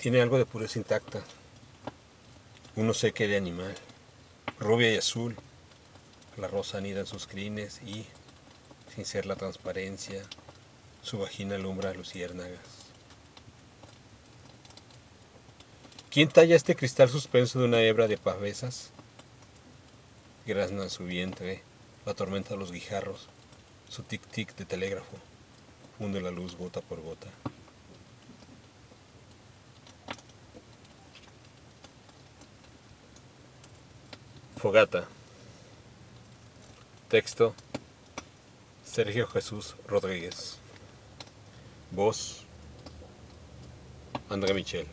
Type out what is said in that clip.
Tiene algo de pureza intacta. Uno seque de animal, rubia y azul. La rosa anida en sus crines y, sin ser la transparencia, su vagina alumbra luciérnagas. ¿Quién talla este cristal suspenso de una hebra de pavesas? Grazna su vientre, la tormenta los guijarros, su tic-tic de telégrafo, hunde la luz gota por gota. Fogata. Texto. Sergio Jesús Rodríguez. Voz. André Michel.